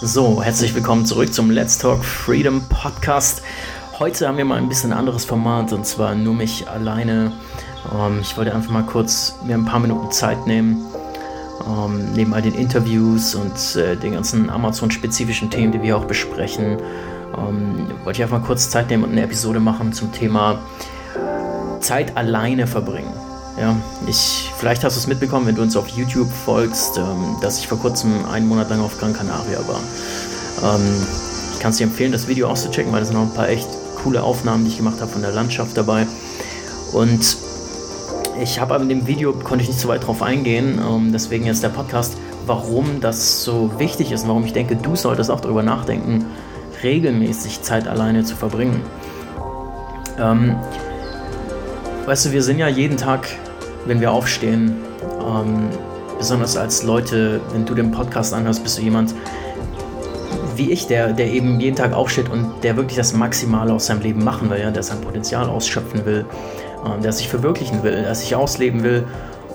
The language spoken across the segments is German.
So, herzlich willkommen zurück zum Let's Talk Freedom Podcast. Heute haben wir mal ein bisschen anderes Format und zwar nur mich alleine. Ähm, ich wollte einfach mal kurz mir ein paar Minuten Zeit nehmen, ähm, neben all den Interviews und äh, den ganzen Amazon-spezifischen Themen, die wir auch besprechen, ähm, wollte ich einfach mal kurz Zeit nehmen und eine Episode machen zum Thema Zeit alleine verbringen. Ja, ich, vielleicht hast du es mitbekommen, wenn du uns auf YouTube folgst, ähm, dass ich vor kurzem einen Monat lang auf Gran Canaria war. Ähm, ich kann es dir empfehlen, das Video auszuchecken, weil es noch ein paar echt coole Aufnahmen, die ich gemacht habe von der Landschaft dabei. Und ich habe aber in dem Video, konnte ich nicht so weit drauf eingehen, ähm, deswegen jetzt der Podcast, warum das so wichtig ist und warum ich denke, du solltest auch darüber nachdenken, regelmäßig Zeit alleine zu verbringen. Ähm, weißt du, wir sind ja jeden Tag wenn wir aufstehen. Ähm, besonders als Leute, wenn du den Podcast anhörst, bist du jemand wie ich, der, der eben jeden Tag aufsteht und der wirklich das Maximale aus seinem Leben machen will, ja, der sein Potenzial ausschöpfen will, ähm, der sich verwirklichen will, der sich ausleben will.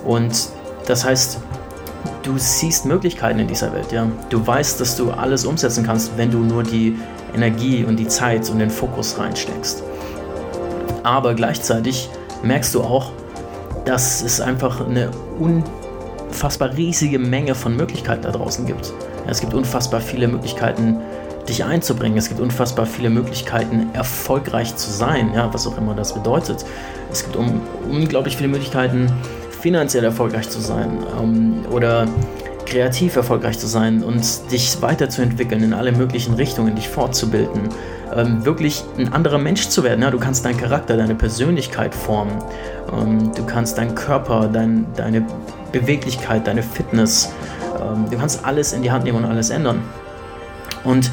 Und das heißt, du siehst Möglichkeiten in dieser Welt. Ja? Du weißt, dass du alles umsetzen kannst, wenn du nur die Energie und die Zeit und den Fokus reinsteckst. Aber gleichzeitig merkst du auch, dass es einfach eine unfassbar riesige Menge von Möglichkeiten da draußen gibt. Es gibt unfassbar viele Möglichkeiten, dich einzubringen. Es gibt unfassbar viele Möglichkeiten, erfolgreich zu sein, ja, was auch immer das bedeutet. Es gibt um, unglaublich viele Möglichkeiten, finanziell erfolgreich zu sein ähm, oder kreativ erfolgreich zu sein und dich weiterzuentwickeln in alle möglichen Richtungen, dich fortzubilden, ähm, wirklich ein anderer Mensch zu werden. Ja? Du kannst deinen Charakter, deine Persönlichkeit formen, ähm, du kannst deinen Körper, dein, deine Beweglichkeit, deine Fitness, ähm, du kannst alles in die Hand nehmen und alles ändern. Und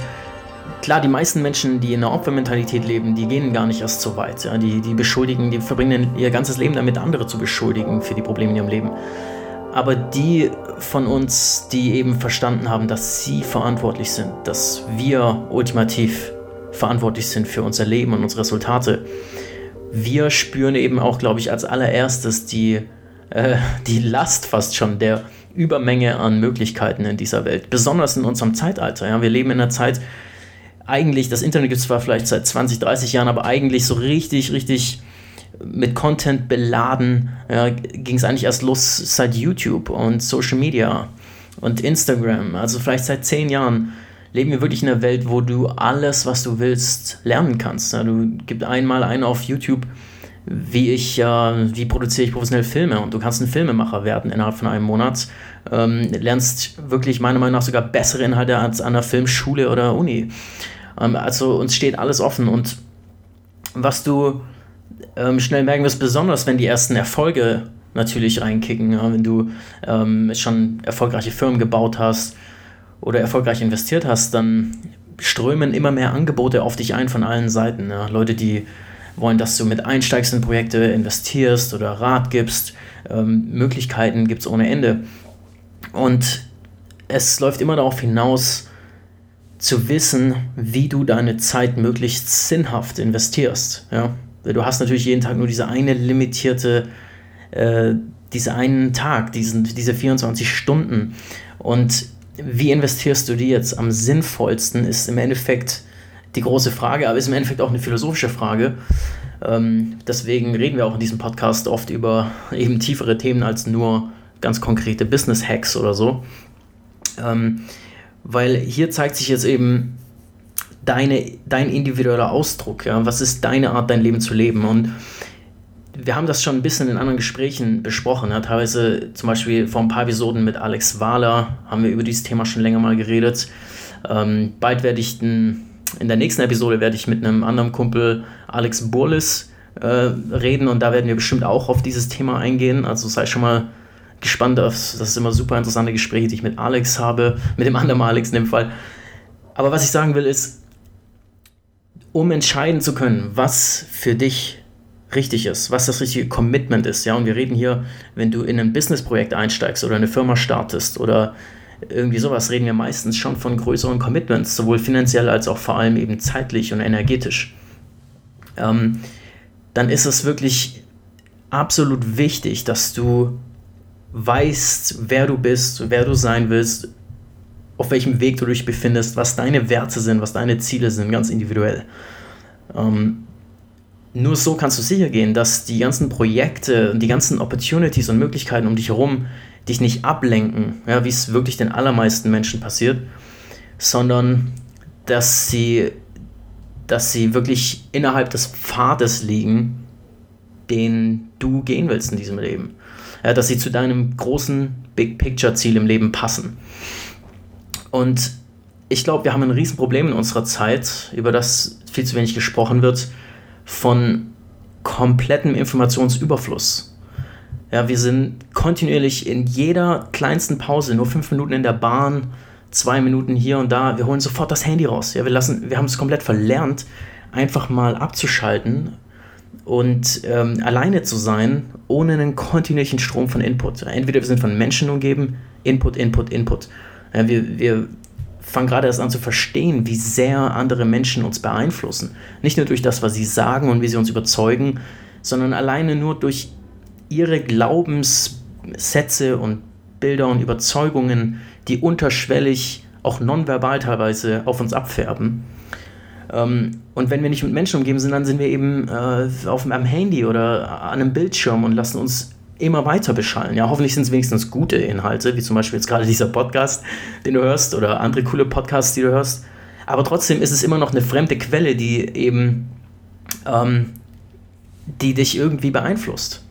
klar, die meisten Menschen, die in einer Opfermentalität leben, die gehen gar nicht erst so weit. Ja? Die, die beschuldigen, die verbringen ihr ganzes Leben damit, andere zu beschuldigen für die Probleme in ihrem Leben. Aber die von uns, die eben verstanden haben, dass sie verantwortlich sind, dass wir ultimativ verantwortlich sind für unser Leben und unsere Resultate, wir spüren eben auch, glaube ich, als allererstes die, äh, die Last fast schon der Übermenge an Möglichkeiten in dieser Welt, besonders in unserem Zeitalter. Ja? Wir leben in einer Zeit, eigentlich, das Internet gibt es zwar vielleicht seit 20, 30 Jahren, aber eigentlich so richtig, richtig mit Content beladen ja, ging es eigentlich erst los seit YouTube und Social Media und Instagram, also vielleicht seit 10 Jahren leben wir wirklich in einer Welt, wo du alles, was du willst, lernen kannst. Du gibst einmal einen auf YouTube, wie ich, äh, wie produziere ich professionell Filme und du kannst ein Filmemacher werden innerhalb von einem Monat. Ähm, lernst wirklich meiner Meinung nach sogar bessere Inhalte als an der Filmschule oder Uni. Ähm, also uns steht alles offen und was du ähm, schnell merken wirst, besonders wenn die ersten Erfolge natürlich reinkicken, wenn du schon erfolgreiche Firmen gebaut hast, oder erfolgreich investiert hast, dann strömen immer mehr Angebote auf dich ein von allen Seiten. Ja. Leute, die wollen, dass du mit einsteigst in Projekte, investierst oder Rat gibst. Ähm, Möglichkeiten gibt es ohne Ende. Und es läuft immer darauf hinaus, zu wissen, wie du deine Zeit möglichst sinnhaft investierst. Ja? Du hast natürlich jeden Tag nur diese eine limitierte, äh, diese einen Tag, diesen, diese 24 Stunden. Und wie investierst du die jetzt am sinnvollsten, ist im Endeffekt die große Frage, aber ist im Endeffekt auch eine philosophische Frage. Ähm, deswegen reden wir auch in diesem Podcast oft über eben tiefere Themen als nur ganz konkrete Business-Hacks oder so. Ähm, weil hier zeigt sich jetzt eben deine, dein individueller Ausdruck. Ja? Was ist deine Art, dein Leben zu leben? Und wir haben das schon ein bisschen in anderen Gesprächen besprochen. Ja, teilweise zum Beispiel vor ein paar Episoden mit Alex Wahler haben wir über dieses Thema schon länger mal geredet. Ähm, bald werde ich den, in der nächsten Episode werde ich mit einem anderen Kumpel Alex Burlis äh, reden und da werden wir bestimmt auch auf dieses Thema eingehen. Also sei schon mal gespannt auf, das ist immer super interessante Gespräche, die ich mit Alex habe, mit dem anderen Alex in dem Fall. Aber was ich sagen will ist, um entscheiden zu können, was für dich richtig ist, was das richtige Commitment ist. Ja, und wir reden hier, wenn du in ein Businessprojekt einsteigst oder eine Firma startest oder irgendwie sowas, reden wir meistens schon von größeren Commitments, sowohl finanziell als auch vor allem eben zeitlich und energetisch. Ähm, dann ist es wirklich absolut wichtig, dass du weißt, wer du bist, wer du sein willst auf welchem Weg du dich befindest, was deine Werte sind, was deine Ziele sind, ganz individuell. Ähm, nur so kannst du sicher gehen, dass die ganzen Projekte und die ganzen Opportunities und Möglichkeiten um dich herum dich nicht ablenken, ja, wie es wirklich den allermeisten Menschen passiert, sondern dass sie, dass sie wirklich innerhalb des Pfades liegen, den du gehen willst in diesem Leben. Ja, dass sie zu deinem großen Big Picture Ziel im Leben passen. Und ich glaube, wir haben ein Riesenproblem in unserer Zeit, über das viel zu wenig gesprochen wird, von komplettem Informationsüberfluss. Ja, wir sind kontinuierlich in jeder kleinsten Pause, nur fünf Minuten in der Bahn, zwei Minuten hier und da, wir holen sofort das Handy raus. Ja, wir, lassen, wir haben es komplett verlernt, einfach mal abzuschalten und ähm, alleine zu sein, ohne einen kontinuierlichen Strom von Input. Entweder wir sind von Menschen umgeben, Input, Input, Input. Ja, wir, wir fangen gerade erst an zu verstehen, wie sehr andere Menschen uns beeinflussen. Nicht nur durch das, was sie sagen und wie sie uns überzeugen, sondern alleine nur durch ihre Glaubenssätze und Bilder und Überzeugungen, die unterschwellig, auch nonverbal teilweise auf uns abfärben. Ähm, und wenn wir nicht mit Menschen umgeben sind, dann sind wir eben äh, auf einem Handy oder an einem Bildschirm und lassen uns immer weiter beschallen. Ja, hoffentlich sind es wenigstens gute Inhalte, wie zum Beispiel jetzt gerade dieser Podcast, den du hörst, oder andere coole Podcasts, die du hörst. Aber trotzdem ist es immer noch eine fremde Quelle, die eben, ähm, die dich irgendwie beeinflusst.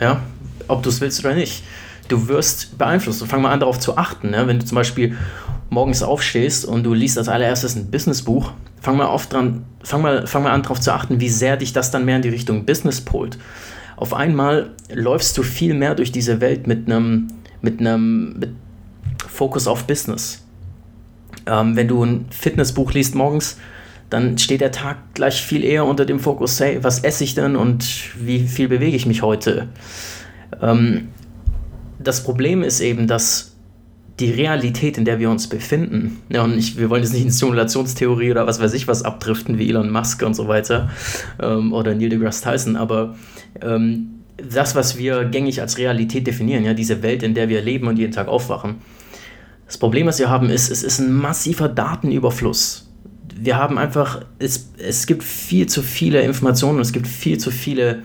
Ja, ob du es willst oder nicht. Du wirst beeinflusst. Fang mal an, darauf zu achten. Ne? Wenn du zum Beispiel morgens aufstehst und du liest als allererstes ein Businessbuch, fang mal, auf dran, fang mal, fang mal an, darauf zu achten, wie sehr dich das dann mehr in die Richtung Business polt. Auf einmal läufst du viel mehr durch diese Welt mit einem mit mit Fokus auf Business. Ähm, wenn du ein Fitnessbuch liest morgens, dann steht der Tag gleich viel eher unter dem Fokus, hey, was esse ich denn und wie viel bewege ich mich heute? Ähm, das Problem ist eben, dass die Realität, in der wir uns befinden, ja, und ich, wir wollen jetzt nicht in Simulationstheorie oder was weiß ich was abdriften, wie Elon Musk und so weiter, ähm, oder Neil deGrasse Tyson, aber ähm, das, was wir gängig als Realität definieren, ja, diese Welt, in der wir leben und jeden Tag aufwachen, das Problem, was wir haben, ist, es ist ein massiver Datenüberfluss. Wir haben einfach, es, es gibt viel zu viele Informationen und es gibt viel zu viele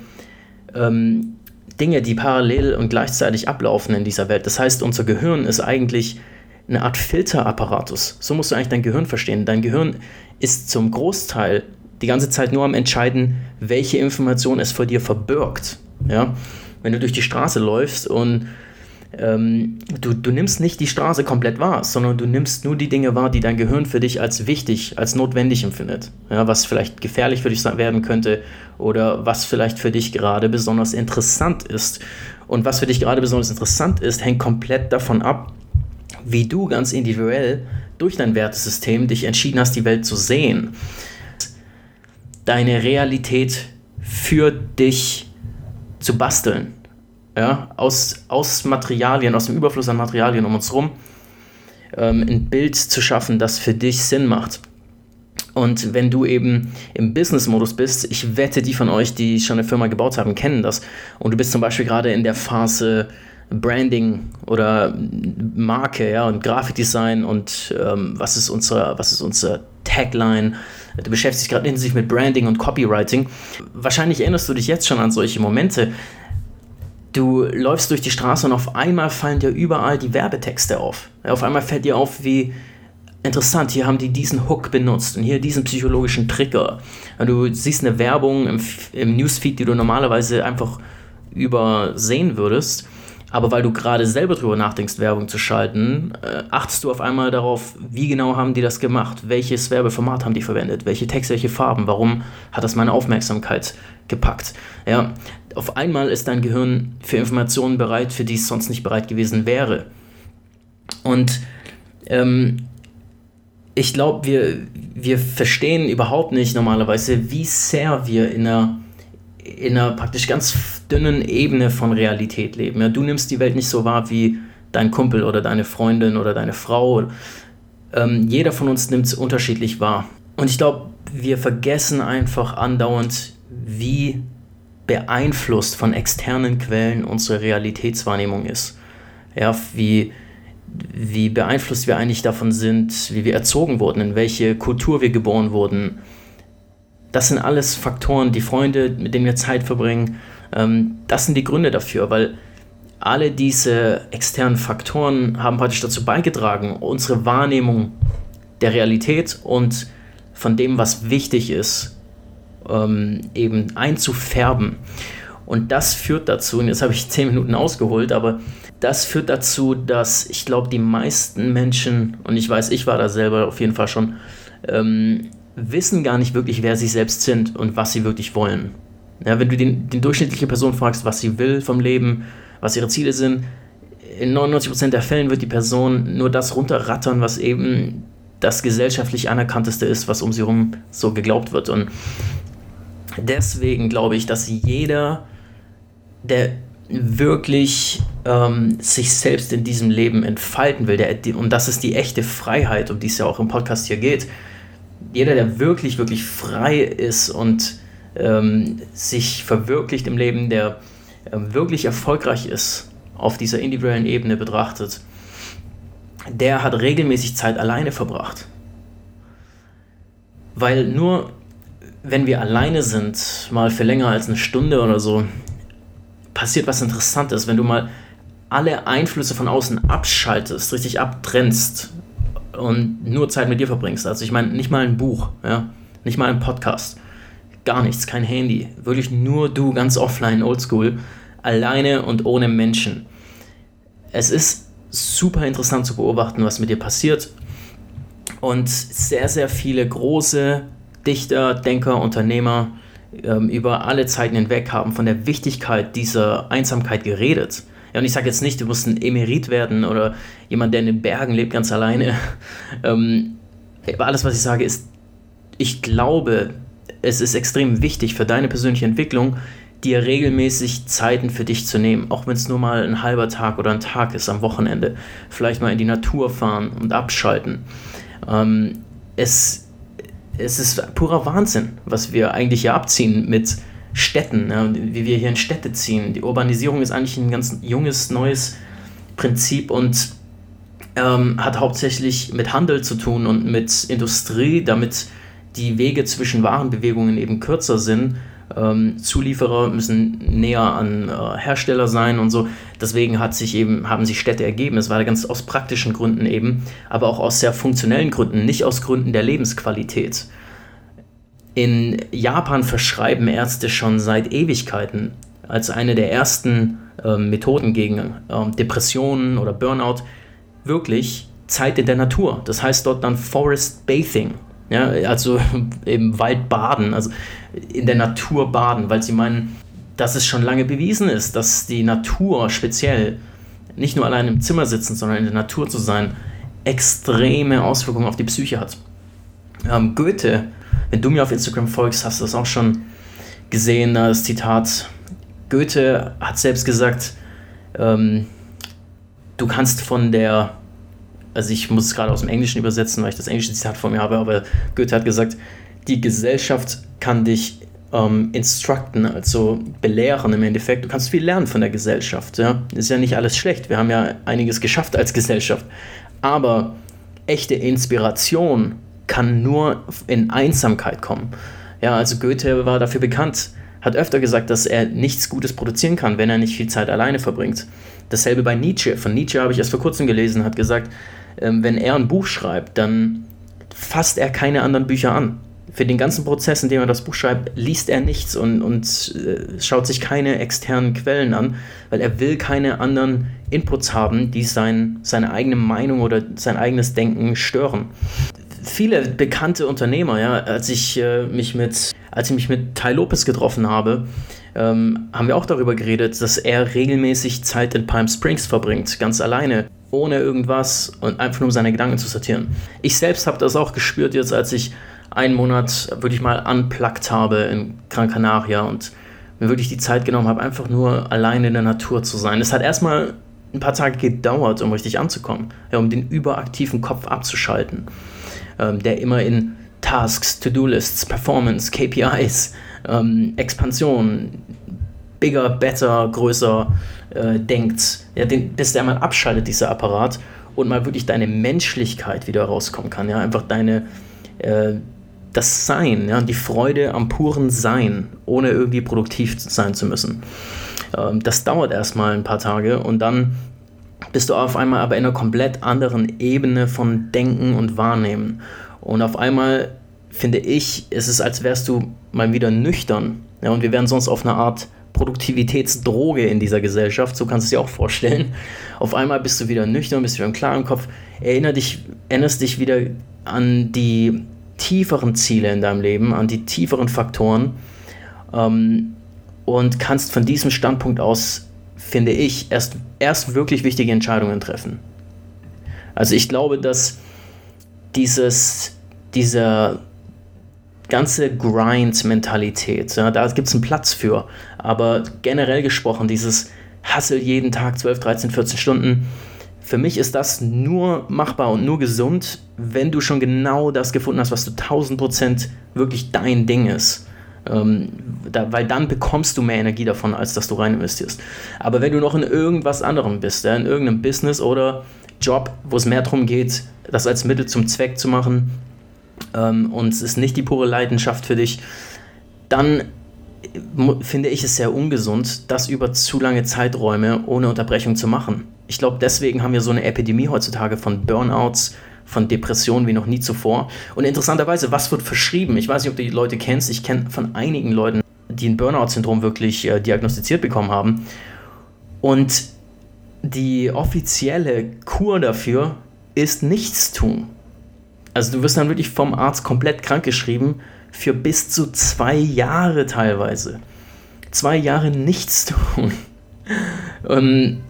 ähm, Dinge, die parallel und gleichzeitig ablaufen in dieser Welt. Das heißt, unser Gehirn ist eigentlich eine Art Filterapparatus. So musst du eigentlich dein Gehirn verstehen. Dein Gehirn ist zum Großteil die ganze Zeit nur am Entscheiden, welche Information es vor dir verbirgt. Ja? Wenn du durch die Straße läufst und ähm, du, du nimmst nicht die Straße komplett wahr, sondern du nimmst nur die Dinge wahr, die dein Gehirn für dich als wichtig, als notwendig empfindet. Ja, was vielleicht gefährlich für dich werden könnte oder was vielleicht für dich gerade besonders interessant ist. Und was für dich gerade besonders interessant ist, hängt komplett davon ab, wie du ganz individuell durch dein Wertesystem dich entschieden hast, die Welt zu sehen. Deine Realität für dich zu basteln ja, aus, aus Materialien, aus dem Überfluss an Materialien um uns herum, ähm, ein Bild zu schaffen, das für dich Sinn macht. Und wenn du eben im Business-Modus bist, ich wette, die von euch, die schon eine Firma gebaut haben, kennen das. Und du bist zum Beispiel gerade in der Phase Branding oder Marke, ja, und Grafikdesign und ähm, was ist unsere, was ist unsere Tagline? Du beschäftigst dich gerade intensiv mit Branding und Copywriting. Wahrscheinlich erinnerst du dich jetzt schon an solche Momente, du läufst durch die Straße und auf einmal fallen dir überall die Werbetexte auf. Auf einmal fällt dir auf, wie interessant, hier haben die diesen Hook benutzt und hier diesen psychologischen Trigger. Du siehst eine Werbung im, im Newsfeed, die du normalerweise einfach übersehen würdest aber weil du gerade selber drüber nachdenkst, Werbung zu schalten, äh, achtest du auf einmal darauf, wie genau haben die das gemacht? Welches Werbeformat haben die verwendet? Welche Texte, welche Farben? Warum hat das meine Aufmerksamkeit gepackt? Ja, auf einmal ist dein Gehirn für Informationen bereit, für die es sonst nicht bereit gewesen wäre. Und ähm, ich glaube, wir, wir verstehen überhaupt nicht normalerweise, wie sehr wir in einer in einer praktisch ganz dünnen Ebene von Realität leben. Ja, du nimmst die Welt nicht so wahr wie dein Kumpel oder deine Freundin oder deine Frau. Ähm, jeder von uns nimmt es unterschiedlich wahr. Und ich glaube, wir vergessen einfach andauernd, wie beeinflusst von externen Quellen unsere Realitätswahrnehmung ist. Ja, wie, wie beeinflusst wir eigentlich davon sind, wie wir erzogen wurden, in welche Kultur wir geboren wurden. Das sind alles Faktoren, die Freunde, mit denen wir Zeit verbringen, ähm, das sind die Gründe dafür, weil alle diese externen Faktoren haben praktisch dazu beigetragen, unsere Wahrnehmung der Realität und von dem, was wichtig ist, ähm, eben einzufärben. Und das führt dazu, und jetzt habe ich zehn Minuten ausgeholt, aber das führt dazu, dass ich glaube, die meisten Menschen, und ich weiß, ich war da selber auf jeden Fall schon, ähm, wissen gar nicht wirklich, wer sie selbst sind und was sie wirklich wollen. Ja, wenn du den, die durchschnittliche Person fragst, was sie will vom Leben, was ihre Ziele sind, in 99% der Fällen wird die Person nur das runterrattern, was eben das gesellschaftlich anerkannteste ist, was um sie herum so geglaubt wird. Und deswegen glaube ich, dass jeder, der wirklich ähm, sich selbst in diesem Leben entfalten will, der, und das ist die echte Freiheit, um die es ja auch im Podcast hier geht, jeder, der wirklich, wirklich frei ist und ähm, sich verwirklicht im Leben, der äh, wirklich erfolgreich ist auf dieser individuellen Ebene betrachtet, der hat regelmäßig Zeit alleine verbracht. Weil nur wenn wir alleine sind, mal für länger als eine Stunde oder so, passiert was Interessantes. Wenn du mal alle Einflüsse von außen abschaltest, richtig abtrennst und nur Zeit mit dir verbringst. Also ich meine, nicht mal ein Buch, ja, nicht mal ein Podcast, gar nichts, kein Handy, wirklich nur du, ganz offline, oldschool, alleine und ohne Menschen. Es ist super interessant zu beobachten, was mit dir passiert. Und sehr, sehr viele große Dichter, Denker, Unternehmer ähm, über alle Zeiten hinweg haben von der Wichtigkeit dieser Einsamkeit geredet. Ja, und ich sage jetzt nicht, du musst ein Emerit werden oder jemand, der in den Bergen lebt, ganz alleine. Ähm, alles, was ich sage, ist, ich glaube, es ist extrem wichtig für deine persönliche Entwicklung, dir regelmäßig Zeiten für dich zu nehmen, auch wenn es nur mal ein halber Tag oder ein Tag ist am Wochenende. Vielleicht mal in die Natur fahren und abschalten. Ähm, es, es ist purer Wahnsinn, was wir eigentlich hier abziehen mit Städten, ja, wie wir hier in Städte ziehen. Die Urbanisierung ist eigentlich ein ganz junges, neues Prinzip und ähm, hat hauptsächlich mit Handel zu tun und mit Industrie, damit die Wege zwischen Warenbewegungen eben kürzer sind ähm, Zulieferer müssen näher an äh, Hersteller sein und so. Deswegen hat sich eben, haben sich Städte ergeben. Es war ganz aus praktischen Gründen eben, aber auch aus sehr funktionellen Gründen, nicht aus Gründen der Lebensqualität. In Japan verschreiben Ärzte schon seit Ewigkeiten als eine der ersten äh, Methoden gegen äh, Depressionen oder Burnout wirklich Zeit in der Natur. Das heißt dort dann Forest Bathing. Ja, also im Wald baden, also in der Natur baden, weil sie meinen, dass es schon lange bewiesen ist, dass die Natur speziell nicht nur allein im Zimmer sitzen, sondern in der Natur zu sein, extreme Auswirkungen auf die Psyche hat. Ähm, Goethe, wenn du mir auf Instagram folgst, hast du das auch schon gesehen, das Zitat. Goethe hat selbst gesagt, ähm, du kannst von der also ich muss es gerade aus dem Englischen übersetzen, weil ich das englische Zitat vor mir habe, aber Goethe hat gesagt, die Gesellschaft kann dich ähm, instructen, also belehren im Endeffekt. Du kannst viel lernen von der Gesellschaft. Ja? Ist ja nicht alles schlecht. Wir haben ja einiges geschafft als Gesellschaft. Aber echte Inspiration kann nur in Einsamkeit kommen. Ja, also Goethe war dafür bekannt, hat öfter gesagt, dass er nichts Gutes produzieren kann, wenn er nicht viel Zeit alleine verbringt. Dasselbe bei Nietzsche. Von Nietzsche habe ich erst vor kurzem gelesen, hat gesagt, wenn er ein Buch schreibt, dann fasst er keine anderen Bücher an. Für den ganzen Prozess, in dem er das Buch schreibt, liest er nichts und, und äh, schaut sich keine externen Quellen an, weil er will keine anderen Inputs haben, die sein, seine eigene Meinung oder sein eigenes Denken stören. Viele bekannte Unternehmer, ja, als ich äh, mich mit, als ich mich mit Ty Lopez getroffen habe, ähm, haben wir auch darüber geredet, dass er regelmäßig Zeit in Palm Springs verbringt, ganz alleine ohne irgendwas und einfach nur um seine Gedanken zu sortieren. Ich selbst habe das auch gespürt jetzt, als ich einen Monat wirklich mal unplugged habe in Gran Canaria und mir wirklich die Zeit genommen habe, einfach nur alleine in der Natur zu sein. Es hat erstmal ein paar Tage gedauert, um richtig anzukommen, ja, um den überaktiven Kopf abzuschalten, ähm, der immer in Tasks, To-Do-Lists, Performance, KPIs, ähm, Expansion, bigger, better, größer äh, denkt, ja, den, bis der mal abschaltet, dieser Apparat, und mal wirklich deine Menschlichkeit wieder rauskommen kann. Ja, einfach deine, äh, das Sein, ja, die Freude am puren Sein, ohne irgendwie produktiv sein zu müssen. Ähm, das dauert erstmal ein paar Tage und dann bist du auf einmal aber in einer komplett anderen Ebene von Denken und Wahrnehmen. Und auf einmal finde ich, ist es, als wärst du mal wieder nüchtern. Ja, und wir wären sonst auf einer Art Produktivitätsdroge in dieser Gesellschaft, so kannst du es dir auch vorstellen. Auf einmal bist du wieder nüchtern, bist wieder im klaren Kopf, erinner dich, erinnerst dich wieder an die tieferen Ziele in deinem Leben, an die tieferen Faktoren ähm, und kannst von diesem Standpunkt aus, finde ich, erst, erst wirklich wichtige Entscheidungen treffen. Also ich glaube, dass dieses, dieser ganze Grind-Mentalität, ja, da gibt es einen Platz für. Aber generell gesprochen, dieses Hustle jeden Tag 12, 13, 14 Stunden, für mich ist das nur machbar und nur gesund, wenn du schon genau das gefunden hast, was du 1000% wirklich dein Ding ist. Ähm, da, weil dann bekommst du mehr Energie davon, als dass du rein investierst. Aber wenn du noch in irgendwas anderem bist, ja, in irgendeinem Business oder Job, wo es mehr darum geht, das als Mittel zum Zweck zu machen, ähm, und es ist nicht die pure Leidenschaft für dich, dann finde ich es sehr ungesund, das über zu lange Zeiträume ohne Unterbrechung zu machen. Ich glaube, deswegen haben wir so eine Epidemie heutzutage von Burnouts, von Depressionen wie noch nie zuvor. Und interessanterweise, was wird verschrieben? Ich weiß nicht, ob du die Leute kennst. Ich kenne von einigen Leuten, die ein Burnout-Syndrom wirklich äh, diagnostiziert bekommen haben. Und die offizielle Kur dafür ist Nichtstun. Also du wirst dann wirklich vom Arzt komplett krankgeschrieben für bis zu zwei Jahre teilweise. Zwei Jahre nichts tun. Und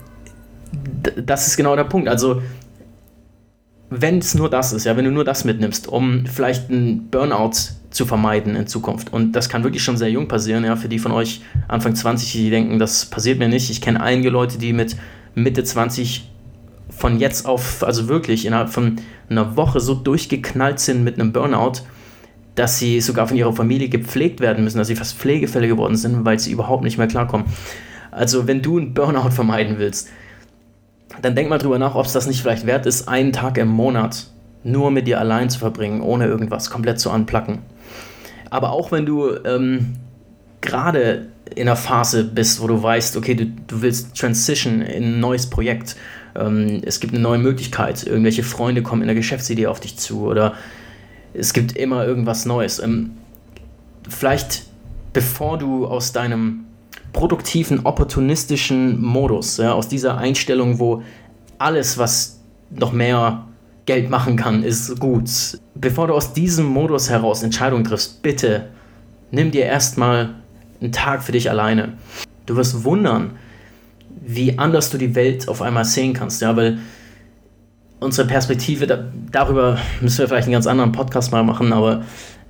das ist genau der Punkt. Also wenn es nur das ist, ja, wenn du nur das mitnimmst, um vielleicht einen Burnout zu vermeiden in Zukunft. Und das kann wirklich schon sehr jung passieren, ja, für die von euch Anfang 20, die denken, das passiert mir nicht. Ich kenne einige Leute, die mit Mitte 20 von jetzt auf, also wirklich innerhalb von einer Woche so durchgeknallt sind mit einem Burnout, dass sie sogar von ihrer Familie gepflegt werden müssen, dass sie fast Pflegefälle geworden sind, weil sie überhaupt nicht mehr klarkommen. Also wenn du einen Burnout vermeiden willst, dann denk mal drüber nach, ob es das nicht vielleicht wert ist, einen Tag im Monat nur mit dir allein zu verbringen, ohne irgendwas komplett zu anplacken. Aber auch wenn du ähm, gerade in einer Phase bist, wo du weißt, okay, du, du willst Transition in ein neues Projekt, ähm, es gibt eine neue Möglichkeit, irgendwelche Freunde kommen in der Geschäftsidee auf dich zu oder es gibt immer irgendwas Neues. Ähm, vielleicht bevor du aus deinem produktiven, opportunistischen Modus, ja, aus dieser Einstellung, wo alles, was noch mehr Geld machen kann, ist gut. Bevor du aus diesem Modus heraus Entscheidungen triffst, bitte nimm dir erstmal einen Tag für dich alleine. Du wirst wundern, wie anders du die Welt auf einmal sehen kannst, ja, weil unsere Perspektive, da, darüber müssen wir vielleicht einen ganz anderen Podcast mal machen, aber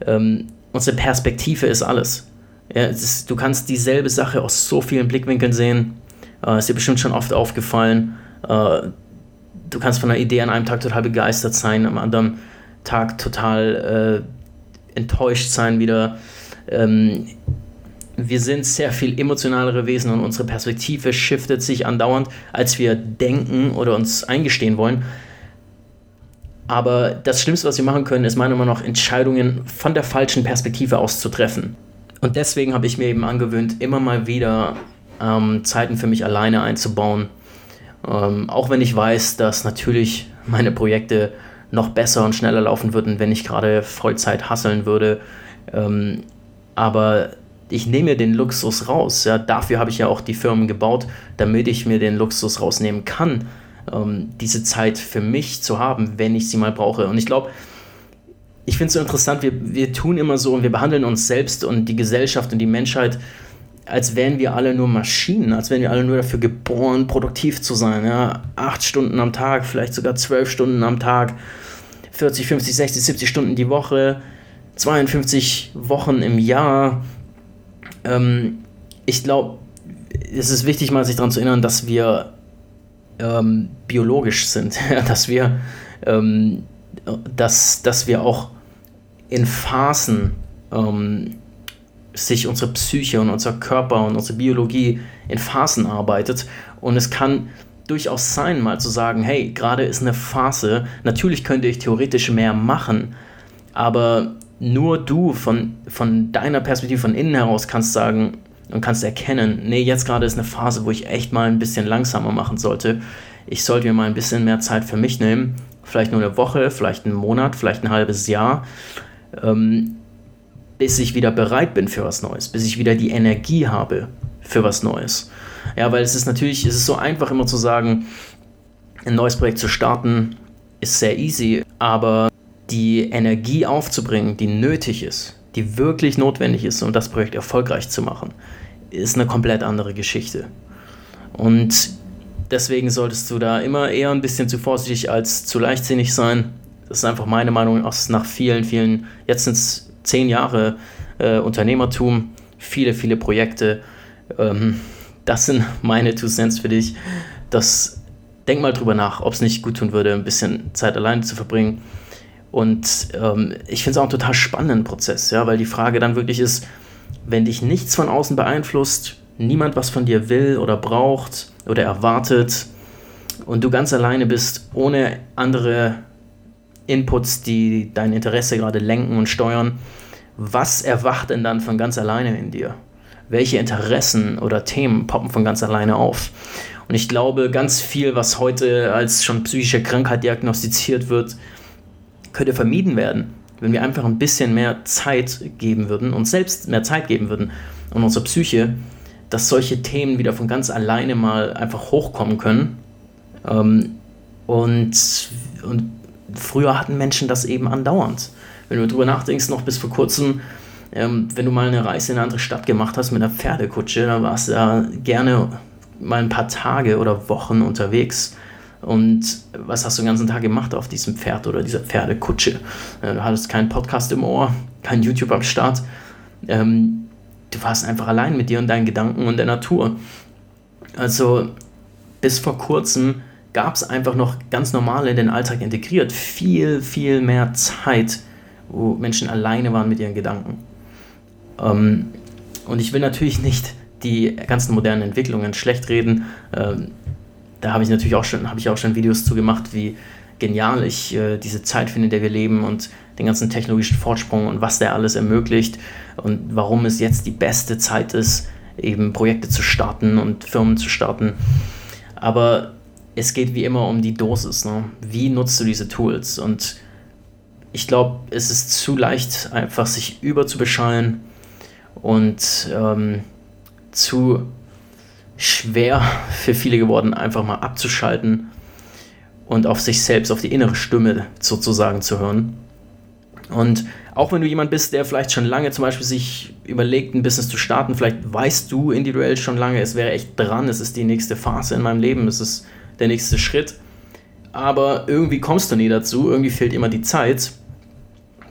ähm, unsere Perspektive ist alles. Ja, ist, du kannst dieselbe Sache aus so vielen Blickwinkeln sehen. Äh, ist dir bestimmt schon oft aufgefallen. Äh, du kannst von einer Idee an einem Tag total begeistert sein, am anderen Tag total äh, enttäuscht sein wieder. Ähm, wir sind sehr viel emotionalere Wesen und unsere Perspektive shiftet sich andauernd, als wir denken oder uns eingestehen wollen. Aber das Schlimmste, was wir machen können, ist meiner Meinung nach Entscheidungen von der falschen Perspektive aus zu treffen. Und deswegen habe ich mir eben angewöhnt, immer mal wieder ähm, Zeiten für mich alleine einzubauen. Ähm, auch wenn ich weiß, dass natürlich meine Projekte noch besser und schneller laufen würden, wenn ich gerade Vollzeit hasseln würde. Ähm, aber ich nehme mir den Luxus raus. Ja, dafür habe ich ja auch die Firmen gebaut, damit ich mir den Luxus rausnehmen kann, ähm, diese Zeit für mich zu haben, wenn ich sie mal brauche. Und ich glaube, ich finde es so interessant, wir, wir tun immer so und wir behandeln uns selbst und die Gesellschaft und die Menschheit, als wären wir alle nur Maschinen, als wären wir alle nur dafür geboren, produktiv zu sein. Ja? Acht Stunden am Tag, vielleicht sogar zwölf Stunden am Tag, 40, 50, 60, 70 Stunden die Woche, 52 Wochen im Jahr, ähm, ich glaube, es ist wichtig, mal sich daran zu erinnern, dass wir ähm, biologisch sind, dass wir, ähm, dass, dass wir auch in Phasen ähm, sich unsere Psyche und unser Körper und unsere Biologie in Phasen arbeitet. Und es kann durchaus sein, mal zu sagen, hey, gerade ist eine Phase, natürlich könnte ich theoretisch mehr machen, aber nur du von, von deiner Perspektive von innen heraus kannst sagen und kannst erkennen, nee, jetzt gerade ist eine Phase, wo ich echt mal ein bisschen langsamer machen sollte. Ich sollte mir mal ein bisschen mehr Zeit für mich nehmen. Vielleicht nur eine Woche, vielleicht einen Monat, vielleicht ein halbes Jahr, ähm, bis ich wieder bereit bin für was Neues, bis ich wieder die Energie habe für was Neues. Ja, weil es ist natürlich, es ist so einfach immer zu sagen, ein neues Projekt zu starten, ist sehr easy, aber die Energie aufzubringen, die nötig ist, die wirklich notwendig ist, um das Projekt erfolgreich zu machen, ist eine komplett andere Geschichte. Und deswegen solltest du da immer eher ein bisschen zu vorsichtig als zu leichtsinnig sein. Das ist einfach meine Meinung aus nach vielen, vielen, jetzt sind es zehn Jahre äh, Unternehmertum, viele, viele Projekte. Ähm, das sind meine Two Cents für dich. Das, denk mal drüber nach, ob es nicht gut tun würde, ein bisschen Zeit alleine zu verbringen und ähm, ich finde es auch einen total spannenden Prozess, ja, weil die Frage dann wirklich ist, wenn dich nichts von außen beeinflusst, niemand was von dir will oder braucht oder erwartet und du ganz alleine bist, ohne andere Inputs, die dein Interesse gerade lenken und steuern, was erwacht denn dann von ganz alleine in dir? Welche Interessen oder Themen poppen von ganz alleine auf? Und ich glaube, ganz viel, was heute als schon psychische Krankheit diagnostiziert wird, könnte vermieden werden, wenn wir einfach ein bisschen mehr Zeit geben würden, uns selbst mehr Zeit geben würden und unserer Psyche, dass solche Themen wieder von ganz alleine mal einfach hochkommen können. Ähm, und, und früher hatten Menschen das eben andauernd. Wenn du darüber nachdenkst, noch bis vor kurzem, ähm, wenn du mal eine Reise in eine andere Stadt gemacht hast mit einer Pferdekutsche, dann warst du da gerne mal ein paar Tage oder Wochen unterwegs. Und was hast du den ganzen Tag gemacht auf diesem Pferd oder dieser Pferdekutsche? Äh, du hattest keinen Podcast im Ohr, kein YouTube am Start. Ähm, du warst einfach allein mit dir und deinen Gedanken und der Natur. Also bis vor kurzem gab es einfach noch ganz normal in den Alltag integriert viel, viel mehr Zeit, wo Menschen alleine waren mit ihren Gedanken. Ähm, und ich will natürlich nicht die ganzen modernen Entwicklungen schlecht reden. Ähm, da habe ich natürlich auch schon, habe ich auch schon Videos zu gemacht, wie genial ich äh, diese Zeit finde, in der wir leben und den ganzen technologischen Fortsprung und was der alles ermöglicht und warum es jetzt die beste Zeit ist, eben Projekte zu starten und Firmen zu starten. Aber es geht wie immer um die Dosis. Ne? Wie nutzt du diese Tools? Und ich glaube, es ist zu leicht, einfach sich überzubeschallen und ähm, zu schwer für viele geworden, einfach mal abzuschalten und auf sich selbst, auf die innere Stimme sozusagen zu hören. Und auch wenn du jemand bist, der vielleicht schon lange zum Beispiel sich überlegt, ein Business zu starten, vielleicht weißt du individuell schon lange, es wäre echt dran, es ist die nächste Phase in meinem Leben, es ist der nächste Schritt, aber irgendwie kommst du nie dazu, irgendwie fehlt immer die Zeit,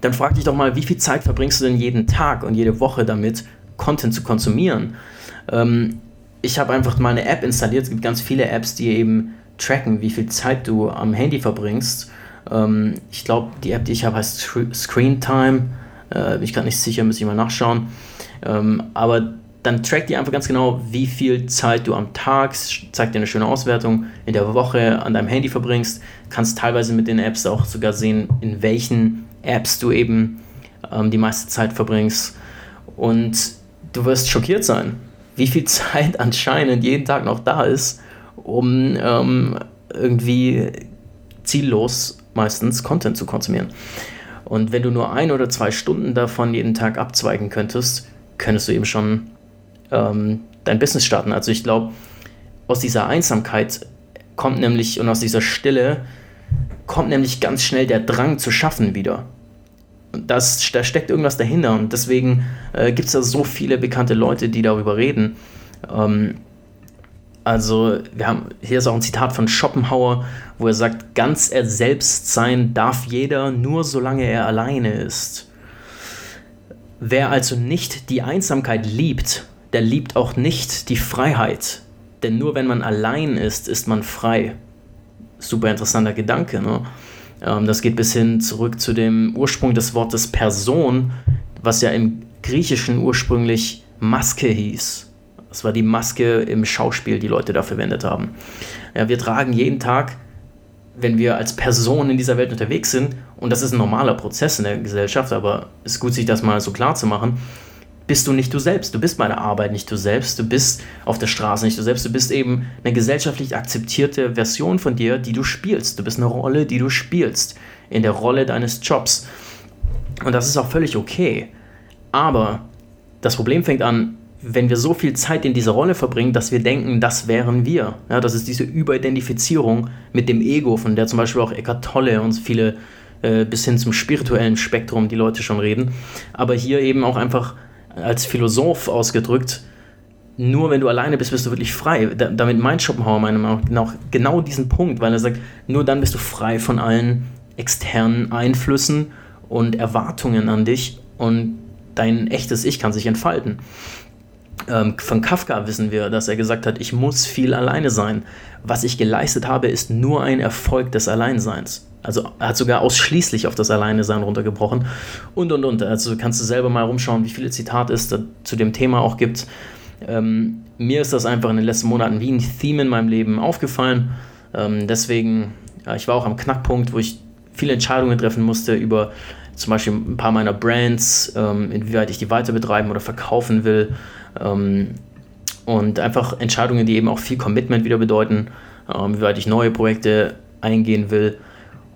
dann frag dich doch mal, wie viel Zeit verbringst du denn jeden Tag und jede Woche damit, Content zu konsumieren? Ähm, ich habe einfach mal eine App installiert. Es gibt ganz viele Apps, die eben tracken, wie viel Zeit du am Handy verbringst. Ähm, ich glaube, die App, die ich habe, heißt Screen Time. Äh, bin ich gerade nicht sicher, muss ich mal nachschauen. Ähm, aber dann trackt die einfach ganz genau, wie viel Zeit du am Tag, zeigt dir eine schöne Auswertung, in der Woche an deinem Handy verbringst. Kannst teilweise mit den Apps auch sogar sehen, in welchen Apps du eben ähm, die meiste Zeit verbringst. Und du wirst schockiert sein, wie viel Zeit anscheinend jeden Tag noch da ist, um ähm, irgendwie ziellos meistens Content zu konsumieren. Und wenn du nur ein oder zwei Stunden davon jeden Tag abzweigen könntest, könntest du eben schon ähm, dein Business starten. Also ich glaube, aus dieser Einsamkeit kommt nämlich und aus dieser Stille kommt nämlich ganz schnell der Drang zu schaffen wieder das, da steckt irgendwas dahinter und deswegen äh, gibt es da so viele bekannte Leute, die darüber reden. Ähm, also, wir haben, hier ist auch ein Zitat von Schopenhauer, wo er sagt, ganz er selbst sein darf jeder, nur solange er alleine ist. Wer also nicht die Einsamkeit liebt, der liebt auch nicht die Freiheit. Denn nur wenn man allein ist, ist man frei. Super interessanter Gedanke, ne? Ähm, das geht bis hin zurück zu dem Ursprung des Wortes Person, was ja im Griechischen ursprünglich Maske hieß. Das war die Maske im Schauspiel, die Leute da verwendet haben. Ja, wir tragen jeden Tag, wenn wir als Person in dieser Welt unterwegs sind, und das ist ein normaler Prozess in der Gesellschaft, aber es ist gut, sich das mal so klar zu machen, bist du nicht du selbst. Du bist bei der Arbeit nicht du selbst. Du bist auf der Straße nicht du selbst. Du bist eben eine gesellschaftlich akzeptierte Version von dir, die du spielst. Du bist eine Rolle, die du spielst. In der Rolle deines Jobs. Und das ist auch völlig okay. Aber das Problem fängt an, wenn wir so viel Zeit in dieser Rolle verbringen, dass wir denken, das wären wir. Ja, das ist diese Überidentifizierung mit dem Ego, von der zum Beispiel auch Eckhart Tolle und viele äh, bis hin zum spirituellen Spektrum die Leute schon reden. Aber hier eben auch einfach als Philosoph ausgedrückt, nur wenn du alleine bist, bist du wirklich frei. Da, damit meint Schopenhauer meiner Meinung nach genau diesen Punkt, weil er sagt, nur dann bist du frei von allen externen Einflüssen und Erwartungen an dich und dein echtes Ich kann sich entfalten. Ähm, von Kafka wissen wir, dass er gesagt hat, ich muss viel alleine sein. Was ich geleistet habe, ist nur ein Erfolg des Alleinseins. Also er hat sogar ausschließlich auf das Alleine-Sein runtergebrochen. Und, und, und. Also kannst du selber mal rumschauen, wie viele Zitate es zu dem Thema auch gibt. Ähm, mir ist das einfach in den letzten Monaten wie ein Theme in meinem Leben aufgefallen. Ähm, deswegen, ja, ich war auch am Knackpunkt, wo ich viele Entscheidungen treffen musste über zum Beispiel ein paar meiner Brands, ähm, inwieweit ich die weiter betreiben oder verkaufen will. Ähm, und einfach Entscheidungen, die eben auch viel Commitment wieder bedeuten, ähm, wie weit ich neue Projekte eingehen will.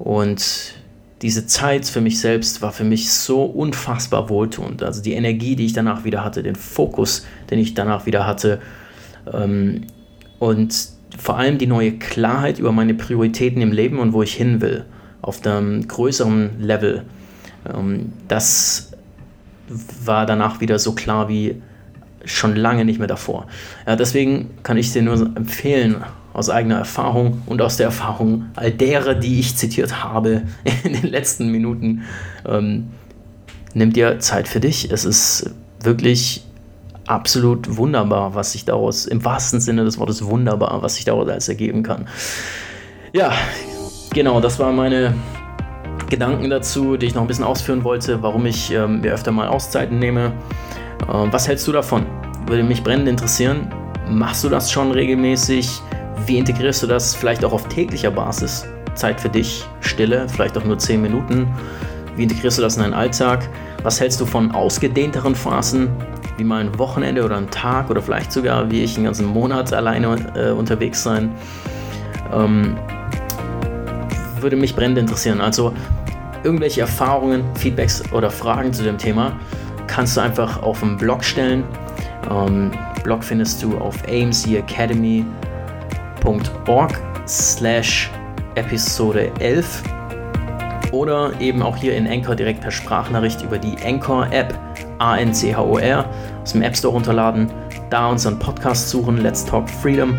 Und diese Zeit für mich selbst war für mich so unfassbar wohltuend. Also die Energie, die ich danach wieder hatte, den Fokus, den ich danach wieder hatte. Ähm, und vor allem die neue Klarheit über meine Prioritäten im Leben und wo ich hin will, auf einem größeren Level. Ähm, das war danach wieder so klar wie schon lange nicht mehr davor. Ja, deswegen kann ich dir nur empfehlen, aus eigener Erfahrung und aus der Erfahrung all derer, die ich zitiert habe in den letzten Minuten, ähm, nimm dir Zeit für dich. Es ist wirklich absolut wunderbar, was sich daraus, im wahrsten Sinne des Wortes wunderbar, was sich daraus alles ergeben kann. Ja, genau, das waren meine Gedanken dazu, die ich noch ein bisschen ausführen wollte, warum ich ähm, mir öfter mal Auszeiten nehme. Ähm, was hältst du davon? Würde mich brennend interessieren. Machst du das schon regelmäßig? Wie integrierst du das vielleicht auch auf täglicher Basis? Zeit für dich, Stille, vielleicht auch nur 10 Minuten. Wie integrierst du das in deinen Alltag? Was hältst du von ausgedehnteren Phasen, wie mal ein Wochenende oder ein Tag oder vielleicht sogar wie ich einen ganzen Monat alleine äh, unterwegs sein? Ähm, würde mich brennend interessieren. Also irgendwelche Erfahrungen, Feedbacks oder Fragen zu dem Thema kannst du einfach auf dem Blog stellen. Ähm, Blog findest du auf amcacademy.org slash Episode 11 oder eben auch hier in Anchor direkt per Sprachnachricht über die Anchor-App A-N-C-H-O-R aus dem App Store runterladen, da unseren Podcast suchen, Let's Talk Freedom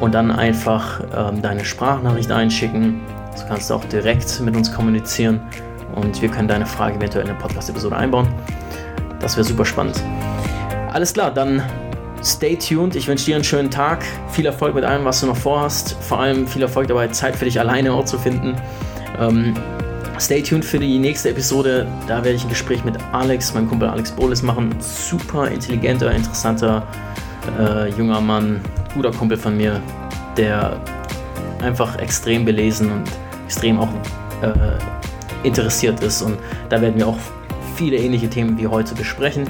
und dann einfach ähm, deine Sprachnachricht einschicken. Du kannst auch direkt mit uns kommunizieren und wir können deine Frage eventuell in eine Podcast-Episode einbauen. Das wäre super spannend. Alles klar, dann stay tuned. Ich wünsche dir einen schönen Tag. Viel Erfolg mit allem, was du noch vorhast. Vor allem viel Erfolg dabei, Zeit für dich alleine auch zu finden. Ähm, stay tuned für die nächste Episode. Da werde ich ein Gespräch mit Alex, meinem Kumpel Alex Bohles, machen. Super intelligenter, interessanter äh, junger Mann, guter Kumpel von mir, der einfach extrem belesen und extrem auch äh, interessiert ist. Und da werden wir auch viele ähnliche Themen wie heute besprechen.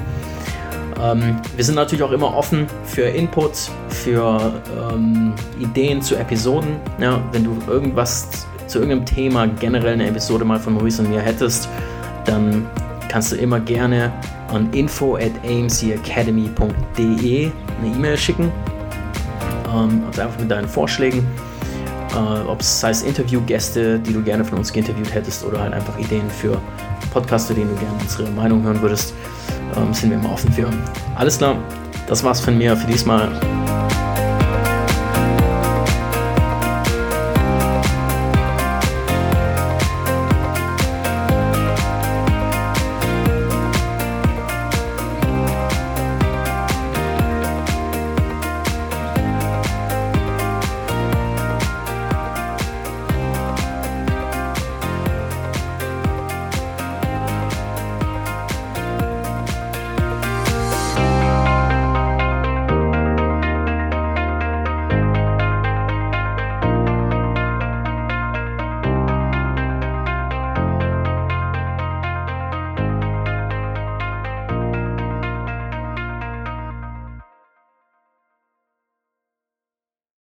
Ähm, wir sind natürlich auch immer offen für Input, für ähm, Ideen zu Episoden. Ja, wenn du irgendwas zu irgendeinem Thema generell eine Episode mal von Maurice und mir hättest, dann kannst du immer gerne an info at amcacademy.de eine E-Mail schicken. Ähm, also einfach mit deinen Vorschlägen. Äh, ob es heißt Interviewgäste, die du gerne von uns geinterviewt hättest, oder halt einfach Ideen für Podcaster, denen du gerne unsere Meinung hören würdest, ähm, sind wir immer offen für. Alles klar, das war's von mir für diesmal.